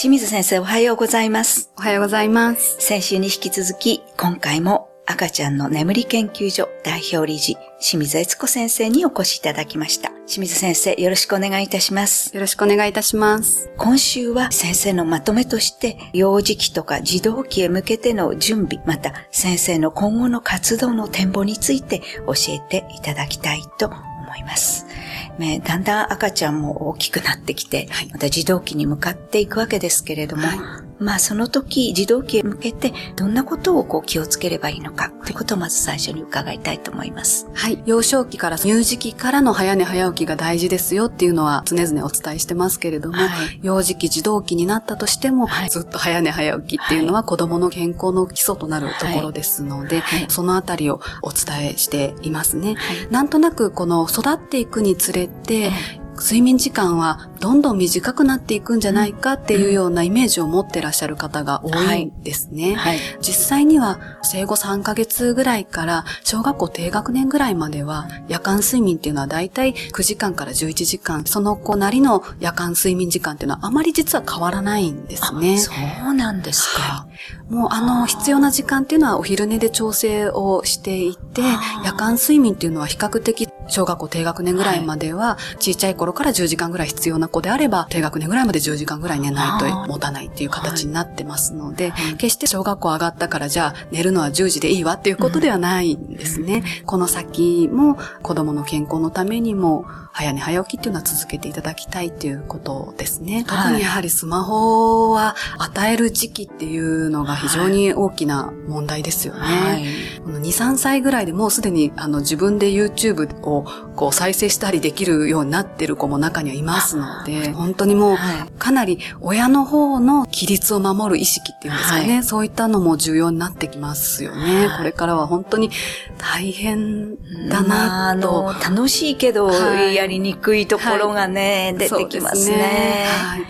清水先生おはようございます。おはようございます。先週に引き続き、今回も赤ちゃんの眠り研究所代表理事、清水悦子先生にお越しいただきました。清水先生、よろしくお願いいたします。よろしくお願いいたします。今週は先生のまとめとして、幼児期とか児童期へ向けての準備、また先生の今後の活動の展望について教えていただきたいと思います。ねだんだん赤ちゃんも大きくなってきて、また児童期に向かっていくわけですけれども、まあその時、児童期へ向けてどんなことをこう気をつければいいのか、ということをまず最初に伺いたいと思います。はい。幼少期から乳児期からの早寝早起きが大事ですよっていうのは常々お伝えしてますけれども、はい。幼児期、児童期になったとしても、はい。ずっと早寝早起きっていうのは子供の健康の基礎となるところですので、はい。そのあたりをお伝えしていますね。はい。なんとなくこの育っていくにつれて、睡眠時間はどんどん短くなっていくんじゃないかっていうようなイメージを持ってらっしゃる方が多いんですね。はい。実際には生後3ヶ月ぐらいから小学校低学年ぐらいまでは夜間睡眠っていうのはだいたい9時間から11時間、その子なりの夜間睡眠時間っていうのはあまり実は変わらないんですね。そうなんですか。もうあの必要な時間っていうのはお昼寝で調整をしていて夜間睡眠っていうのは比較的小学校低学年ぐらいまでは、小さい頃から10時間ぐらい必要な子であれば、低学年ぐらいまで10時間ぐらい寝ないと持たないっていう形になってますので、はい。決して小学校上がったからじゃあ寝るのは10時でいいわっていうことではないんですね。この先も子供の健康のためにも早寝早起きっていうのは続けていただきたいっていうことですね。はい特にやはりスマホは与える時期っていうのが非常に大きな問題ですよね。はい。この2、3歳ぐらいでもうすでにあの自分で YouTube をこう再生したりできるようになってる子も中にはいますので、本当にもうはいかなり親の方の規律を守る意識っていうんですかね、はいそういったのも重要になってきますよね。はいこれからは本当に大変だなと。の、楽しいけど、はいやりにくいところがね、出てきますそうでね。はい。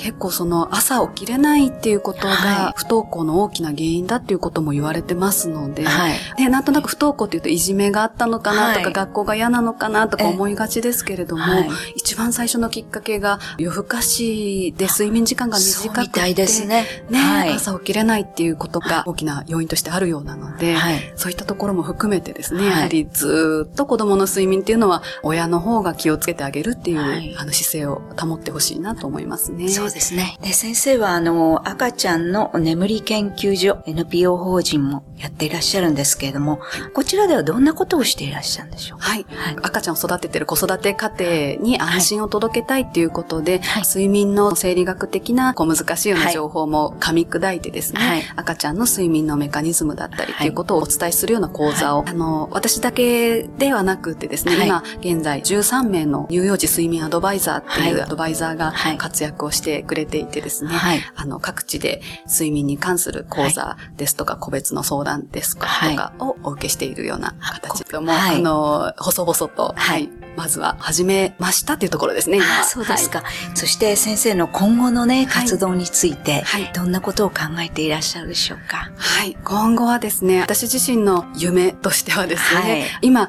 結構その朝起きれないっていうことはい。が不登校の大きな原因だっていうことも言われてますので、はい。で、なんとなく不登校っていうといじめがあったのかなとか、はい。学校が嫌なのかなとか思いがちですけれども、はい。一番最初のきっかけが夜更かしで睡眠時間が短くて、みたいですね。ね、はい。朝起きれないっていうことが大きな要因としてあるようなので、はい。そういったところも含めてですね、はい。やはりずーっと子供の睡眠っていうのは親の方が気をつけてあげるっていう、はい。あの姿勢を保ってほしいなと思いますね。そうですね。で、先生は、あの、赤ちゃんの眠り研究所、NPO 法人もやっていらっしゃるんですけれども、こちらではどんなことをしていらっしゃるんでしょうか？はい。はい。赤ちゃんを育ててる子育て家庭に安心を届けたいっていうことで、はい。睡眠の生理学的なこう難しいようはない。情報も噛み砕いてですね、はい。赤ちゃんの睡眠のメカニズムだったりっていうことをお伝えするような講座を、あの、私だけではなくてですね、はい。今現在13名の乳幼児睡眠アドバイザーっていうはい。アドバイザーがはい。活躍をしてくれていてですね、はい。あの、各地で睡眠に関する講座ですとか、個別の相談ですとはい。かをお受けしているような形でも、はい。あの、細々と、はい、まずは始めましたっていうところですね、今。はあそうですか、はい。そして先生の今後のね、活動について、はい。どんなことを考えていらっしゃるでしょうか？はい。今後はですね、私自身の夢としてはですね、はい。今、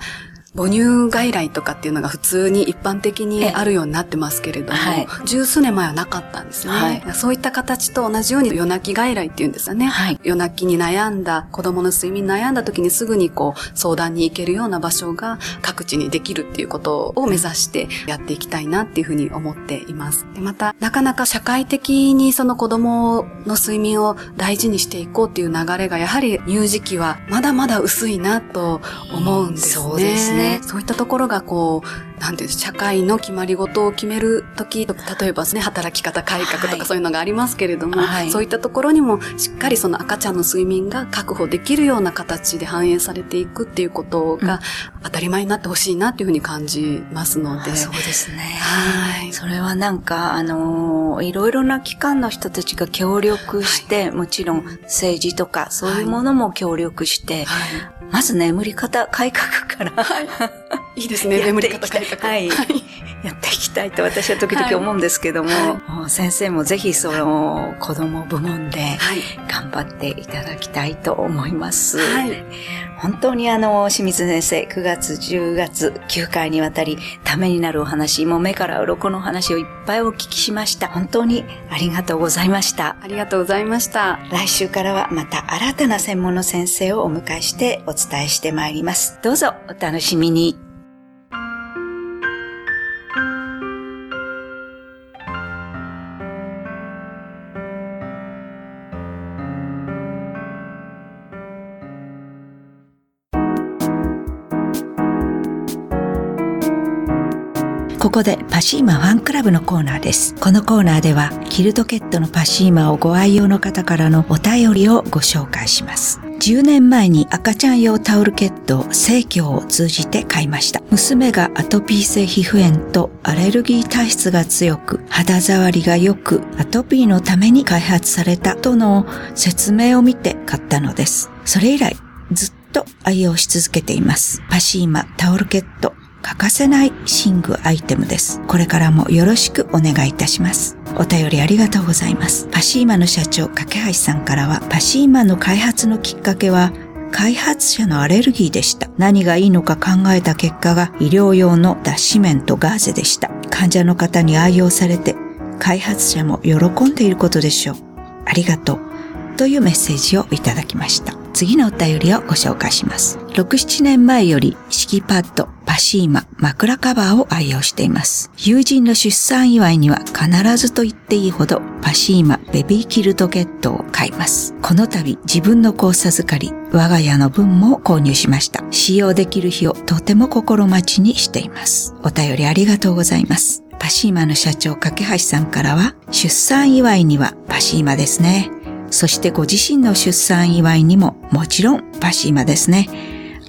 母乳外来とかっていうのが普通に一般的にあるようになってますけれども、はい。十数年前はなかったんですね、はい。そういった形と同じように夜泣き外来っていうんですよね。はい。夜泣きに悩んだ、子供の睡眠に悩んだ時にすぐにこう相談に行けるような場所が各地にできるっていうことを目指してやっていきたいなっていうふうに思っています。でまた、なかなか社会的にその子供の睡眠を大事にしていこうっていう流れがやはり乳児期はまだまだ薄いなと思うんですね。そうですねそういったところがこう、なんていうんです社会の決まり事を決めるとき、例えばですね、働き方改革とはいかそういうのがありますけれども、はいそういったところにもしっかりその赤ちゃんの睡眠が確保できるような形で反映されていくっていうことが当たり前になってほしいなっていうふうに感じますので。そうですね。はい。それはなんか、あのーいろいろな機関の人たちが協力して、もちろん政治とかそういうものも協力して、はい。まず眠り方改革から、い。いですね、眠り方改革。はいやっていきたいと私は時々思うんですけども、はい、先生もぜひその子供部門で頑張っていただきたいと思います。はい、本当にあの、清水先生、9月、10月、9回にわたり、ためになるお話、もう目から鱗の話をいっぱいお聞きしました。本当にありがとうございました。ありがとうございました。来週からはまた新たな専門の先生をお迎えしてお伝えしてまいります。どうぞお楽しみに。ここでパシーマファンクラブのコーナーです。このコーナーでは、キルトケットのパシーマをご愛用の方からのお便りをご紹介します。10年前に赤ちゃん用タオルケットを生協を通じて買いました。娘がアトピー性皮膚炎とアレルギー体質が強く、肌触りが良く、アトピーのために開発されたとの説明を見て買ったのです。それ以来、ずっと愛用し続けています。パシーマタオルケット欠かせない寝具アイテムです。これからもよろしくお願いいたします。お便りありがとうございます。パシーマの社長、架橋さんからは、パシーマの開発のきっかけは、開発者のアレルギーでした。何がいいのか考えた結果が医療用の脱脂綿とガーゼでした。患者の方に愛用されて、開発者も喜んでいることでしょう。ありがとう。というメッセージをいただきました。次のお便りをご紹介します。6、7年前より敷きパッド、パシーマ、枕カバーを愛用しています。友人の出産祝いには必ずと言っていいほどパシーマベビーキルトケットを買います。この度自分の子を授かり、我が家の分も購入しました。使用できる日をとても心待ちにしています。お便りありがとうございます。パシーマの社長、架橋さんからは、出産祝いにはパシーマですね。そしてご自身の出産祝いにももちろんパシーマですね。